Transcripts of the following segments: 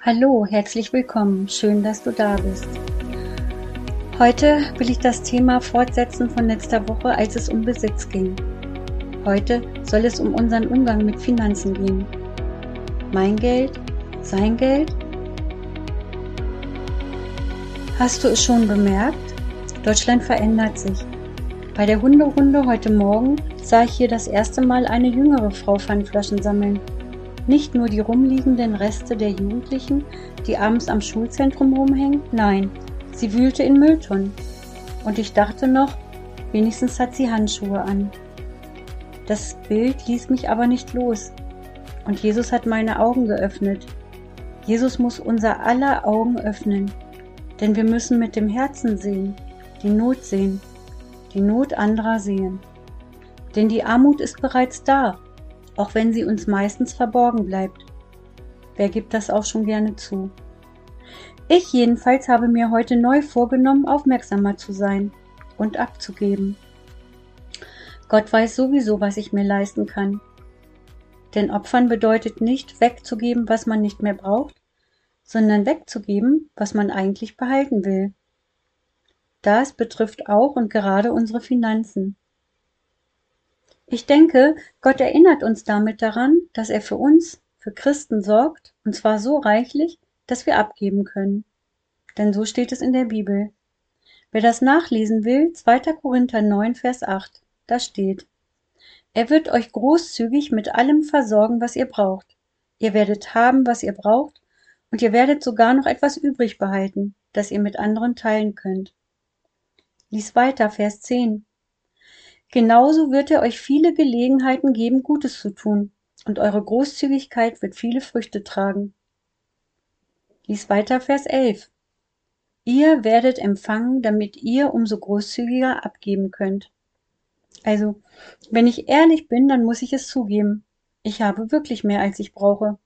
Hallo, herzlich willkommen. Schön, dass du da bist. Heute will ich das Thema fortsetzen von letzter Woche, als es um Besitz ging. Heute soll es um unseren Umgang mit Finanzen gehen. Mein Geld, sein Geld? Hast du es schon bemerkt? Deutschland verändert sich. Bei der Hunderunde heute Morgen sah ich hier das erste Mal eine jüngere Frau Pfandflaschen sammeln. Nicht nur die rumliegenden Reste der Jugendlichen, die abends am Schulzentrum rumhängen, nein, sie wühlte in Mülltonnen. Und ich dachte noch, wenigstens hat sie Handschuhe an. Das Bild ließ mich aber nicht los. Und Jesus hat meine Augen geöffnet. Jesus muss unser aller Augen öffnen. Denn wir müssen mit dem Herzen sehen, die Not sehen, die Not anderer sehen. Denn die Armut ist bereits da auch wenn sie uns meistens verborgen bleibt. Wer gibt das auch schon gerne zu? Ich jedenfalls habe mir heute neu vorgenommen, aufmerksamer zu sein und abzugeben. Gott weiß sowieso, was ich mir leisten kann. Denn Opfern bedeutet nicht wegzugeben, was man nicht mehr braucht, sondern wegzugeben, was man eigentlich behalten will. Das betrifft auch und gerade unsere Finanzen. Ich denke, Gott erinnert uns damit daran, dass er für uns, für Christen sorgt, und zwar so reichlich, dass wir abgeben können. Denn so steht es in der Bibel. Wer das nachlesen will, 2. Korinther 9, Vers 8, da steht, er wird euch großzügig mit allem versorgen, was ihr braucht. Ihr werdet haben, was ihr braucht, und ihr werdet sogar noch etwas übrig behalten, das ihr mit anderen teilen könnt. Lies weiter, Vers 10. Genauso wird er euch viele Gelegenheiten geben, Gutes zu tun, und eure Großzügigkeit wird viele Früchte tragen. Lies weiter Vers 11. Ihr werdet empfangen, damit ihr umso großzügiger abgeben könnt. Also, wenn ich ehrlich bin, dann muss ich es zugeben. Ich habe wirklich mehr, als ich brauche.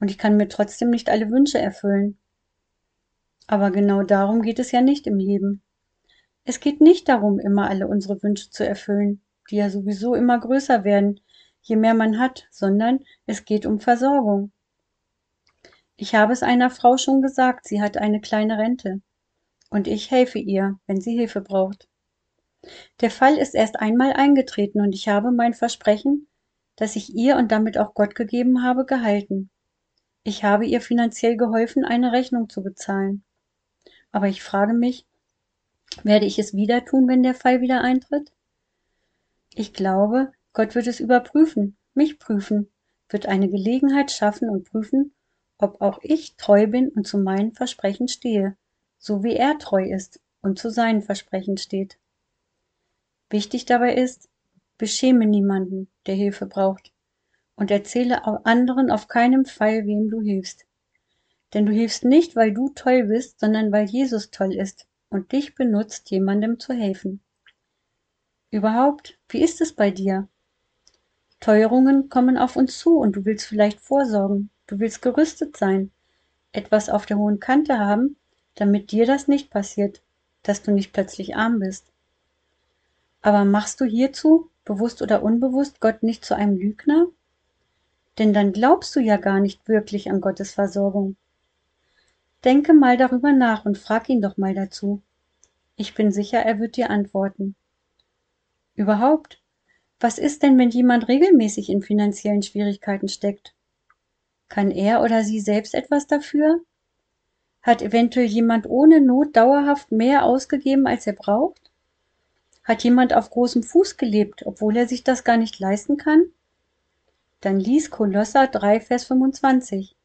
Und ich kann mir trotzdem nicht alle Wünsche erfüllen. Aber genau darum geht es ja nicht im Leben. Es geht nicht darum, immer alle unsere Wünsche zu erfüllen, die ja sowieso immer größer werden, je mehr man hat, sondern es geht um Versorgung. Ich habe es einer Frau schon gesagt, sie hat eine kleine Rente. Und ich helfe ihr, wenn sie Hilfe braucht. Der Fall ist erst einmal eingetreten und ich habe mein Versprechen, das ich ihr und damit auch Gott gegeben habe, gehalten. Ich habe ihr finanziell geholfen, eine Rechnung zu bezahlen. Aber ich frage mich, werde ich es wieder tun, wenn der Fall wieder eintritt? Ich glaube, Gott wird es überprüfen, mich prüfen, wird eine Gelegenheit schaffen und prüfen, ob auch ich treu bin und zu meinen Versprechen stehe, so wie er treu ist und zu seinen Versprechen steht. Wichtig dabei ist, beschäme niemanden, der Hilfe braucht, und erzähle anderen auf keinen Fall, wem du hilfst. Denn du hilfst nicht, weil du toll bist, sondern weil Jesus toll ist und dich benutzt, jemandem zu helfen. Überhaupt, wie ist es bei dir? Teuerungen kommen auf uns zu und du willst vielleicht vorsorgen, du willst gerüstet sein, etwas auf der hohen Kante haben, damit dir das nicht passiert, dass du nicht plötzlich arm bist. Aber machst du hierzu, bewusst oder unbewusst, Gott nicht zu einem Lügner? Denn dann glaubst du ja gar nicht wirklich an Gottes Versorgung. Denke mal darüber nach und frag ihn doch mal dazu. Ich bin sicher, er wird dir antworten. Überhaupt, was ist denn, wenn jemand regelmäßig in finanziellen Schwierigkeiten steckt? Kann er oder sie selbst etwas dafür? Hat eventuell jemand ohne Not dauerhaft mehr ausgegeben, als er braucht? Hat jemand auf großem Fuß gelebt, obwohl er sich das gar nicht leisten kann? Dann lies Kolosser 3, Vers 25.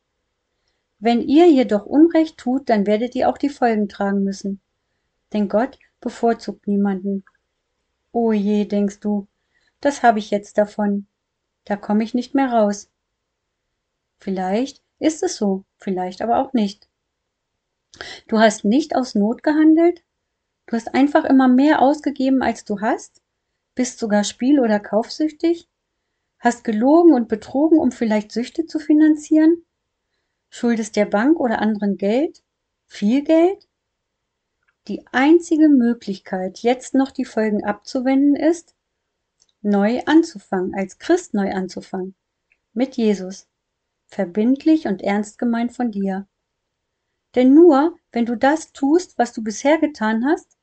Wenn ihr jedoch Unrecht tut, dann werdet ihr auch die Folgen tragen müssen. Denn Gott bevorzugt niemanden. O je, denkst du, das habe ich jetzt davon. Da komme ich nicht mehr raus. Vielleicht ist es so, vielleicht aber auch nicht. Du hast nicht aus Not gehandelt? Du hast einfach immer mehr ausgegeben, als du hast? Bist sogar spiel- oder kaufsüchtig? Hast gelogen und betrogen, um vielleicht Süchte zu finanzieren? Schuldest der Bank oder anderen Geld? Viel Geld? Die einzige Möglichkeit, jetzt noch die Folgen abzuwenden, ist, neu anzufangen, als Christ neu anzufangen. Mit Jesus. Verbindlich und ernst gemeint von dir. Denn nur, wenn du das tust, was du bisher getan hast,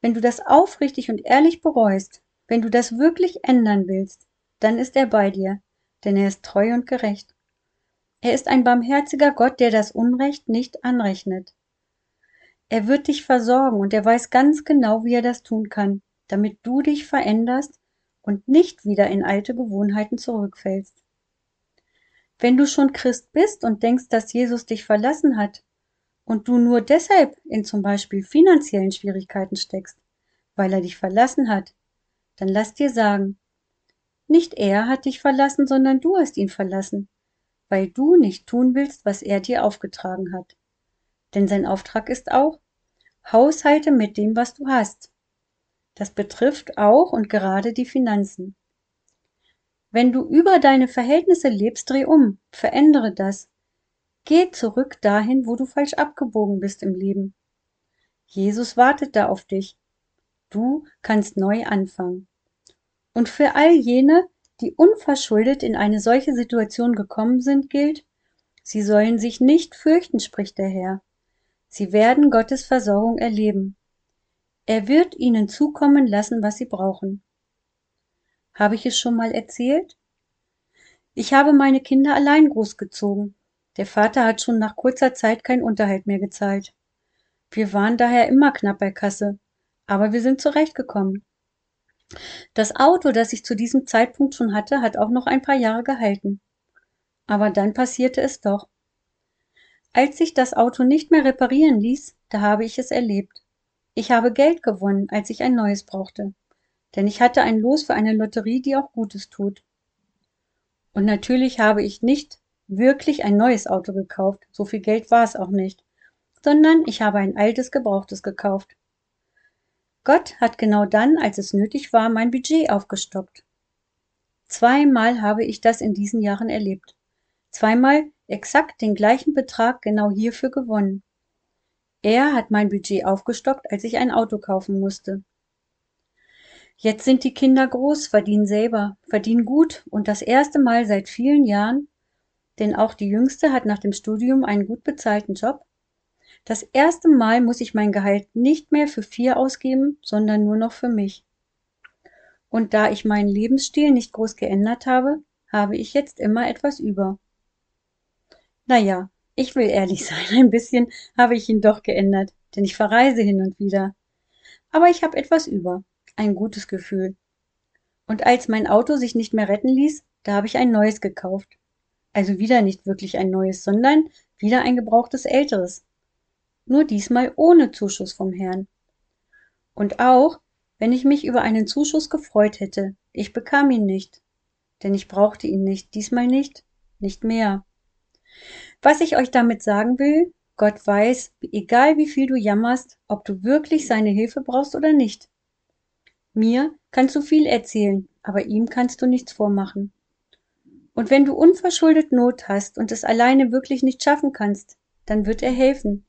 wenn du das aufrichtig und ehrlich bereust, wenn du das wirklich ändern willst, dann ist er bei dir, denn er ist treu und gerecht. Er ist ein barmherziger Gott, der das Unrecht nicht anrechnet. Er wird dich versorgen und er weiß ganz genau, wie er das tun kann, damit du dich veränderst und nicht wieder in alte Gewohnheiten zurückfällst. Wenn du schon Christ bist und denkst, dass Jesus dich verlassen hat und du nur deshalb in zum Beispiel finanziellen Schwierigkeiten steckst, weil er dich verlassen hat, dann lass dir sagen, nicht er hat dich verlassen, sondern du hast ihn verlassen, weil du nicht tun willst, was er dir aufgetragen hat. Denn sein Auftrag ist auch, haushalte mit dem, was du hast. Das betrifft auch und gerade die Finanzen. Wenn du über deine Verhältnisse lebst, dreh um, verändere das. Geh zurück dahin, wo du falsch abgebogen bist im Leben. Jesus wartet da auf dich. Du kannst neu anfangen. Und für all jene, die unverschuldet in eine solche Situation gekommen sind, gilt, sie sollen sich nicht fürchten, spricht der Herr. Sie werden Gottes Versorgung erleben. Er wird ihnen zukommen lassen, was sie brauchen. Habe ich es schon mal erzählt? Ich habe meine Kinder allein großgezogen. Der Vater hat schon nach kurzer Zeit keinen Unterhalt mehr gezahlt. Wir waren daher immer knapp bei Kasse, aber wir sind zurechtgekommen. Das Auto, das ich zu diesem Zeitpunkt schon hatte, hat auch noch ein paar Jahre gehalten. Aber dann passierte es doch. Als sich das Auto nicht mehr reparieren ließ, da habe ich es erlebt. Ich habe Geld gewonnen, als ich ein neues brauchte. Denn ich hatte ein Los für eine Lotterie, die auch Gutes tut. Und natürlich habe ich nicht wirklich ein neues Auto gekauft, so viel Geld war es auch nicht, sondern ich habe ein altes Gebrauchtes gekauft. Gott hat genau dann, als es nötig war, mein Budget aufgestockt. Zweimal habe ich das in diesen Jahren erlebt. Zweimal exakt den gleichen Betrag genau hierfür gewonnen. Er hat mein Budget aufgestockt, als ich ein Auto kaufen musste. Jetzt sind die Kinder groß, verdienen selber, verdienen gut und das erste Mal seit vielen Jahren, denn auch die Jüngste hat nach dem Studium einen gut bezahlten Job, das erste Mal muss ich mein Gehalt nicht mehr für vier ausgeben, sondern nur noch für mich. Und da ich meinen Lebensstil nicht groß geändert habe, habe ich jetzt immer etwas über. Naja, ich will ehrlich sein, ein bisschen habe ich ihn doch geändert, denn ich verreise hin und wieder. Aber ich habe etwas über, ein gutes Gefühl. Und als mein Auto sich nicht mehr retten ließ, da habe ich ein neues gekauft. Also wieder nicht wirklich ein neues, sondern wieder ein gebrauchtes älteres nur diesmal ohne Zuschuss vom Herrn. Und auch, wenn ich mich über einen Zuschuss gefreut hätte, ich bekam ihn nicht, denn ich brauchte ihn nicht, diesmal nicht, nicht mehr. Was ich euch damit sagen will, Gott weiß, egal wie viel du jammerst, ob du wirklich seine Hilfe brauchst oder nicht. Mir kannst du viel erzählen, aber ihm kannst du nichts vormachen. Und wenn du unverschuldet Not hast und es alleine wirklich nicht schaffen kannst, dann wird er helfen,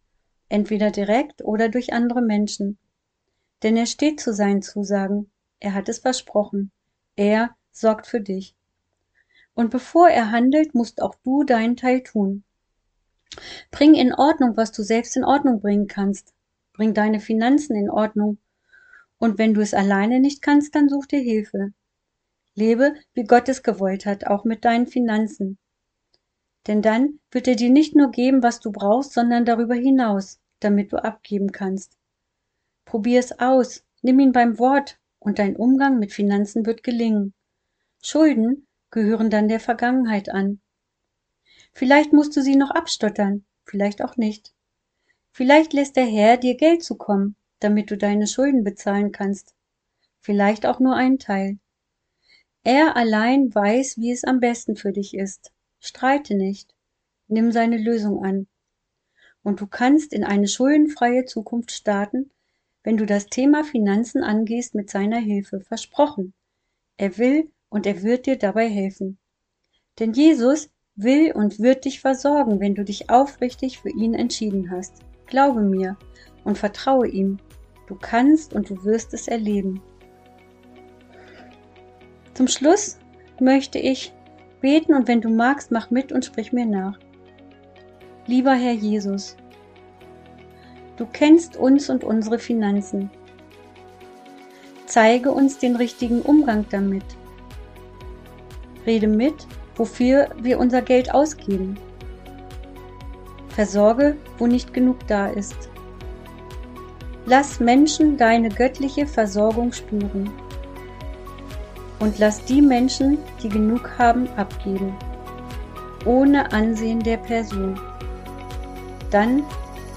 entweder direkt oder durch andere Menschen. Denn er steht zu seinen Zusagen, er hat es versprochen, er sorgt für dich. Und bevor er handelt, musst auch du deinen Teil tun. Bring in Ordnung, was du selbst in Ordnung bringen kannst. Bring deine Finanzen in Ordnung. Und wenn du es alleine nicht kannst, dann such dir Hilfe. Lebe, wie Gott es gewollt hat, auch mit deinen Finanzen. Denn dann wird er dir nicht nur geben, was du brauchst, sondern darüber hinaus damit du abgeben kannst. Probier es aus, nimm ihn beim Wort und dein Umgang mit Finanzen wird gelingen. Schulden gehören dann der Vergangenheit an. Vielleicht musst du sie noch abstottern, vielleicht auch nicht. Vielleicht lässt der Herr dir Geld zukommen, damit du deine Schulden bezahlen kannst. Vielleicht auch nur einen Teil. Er allein weiß, wie es am besten für dich ist. Streite nicht. Nimm seine Lösung an und du kannst in eine schuldenfreie Zukunft starten, wenn du das Thema Finanzen angehst mit seiner Hilfe. Versprochen. Er will und er wird dir dabei helfen. Denn Jesus will und wird dich versorgen, wenn du dich aufrichtig für ihn entschieden hast. Glaube mir und vertraue ihm. Du kannst und du wirst es erleben. Zum Schluss möchte ich beten und wenn du magst, mach mit und sprich mir nach. Lieber Herr Jesus, Du kennst uns und unsere Finanzen. Zeige uns den richtigen Umgang damit. Rede mit, wofür wir unser Geld ausgeben. Versorge, wo nicht genug da ist. Lass Menschen deine göttliche Versorgung spüren. Und lass die Menschen, die genug haben, abgeben, ohne Ansehen der Person. Dann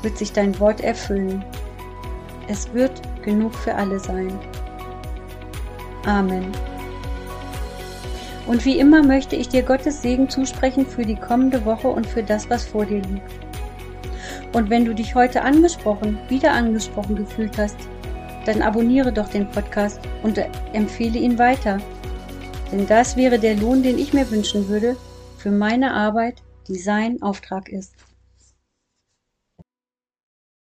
wird sich dein Wort erfüllen. Es wird genug für alle sein. Amen. Und wie immer möchte ich dir Gottes Segen zusprechen für die kommende Woche und für das, was vor dir liegt. Und wenn du dich heute angesprochen, wieder angesprochen gefühlt hast, dann abonniere doch den Podcast und empfehle ihn weiter. Denn das wäre der Lohn, den ich mir wünschen würde für meine Arbeit, die sein Auftrag ist.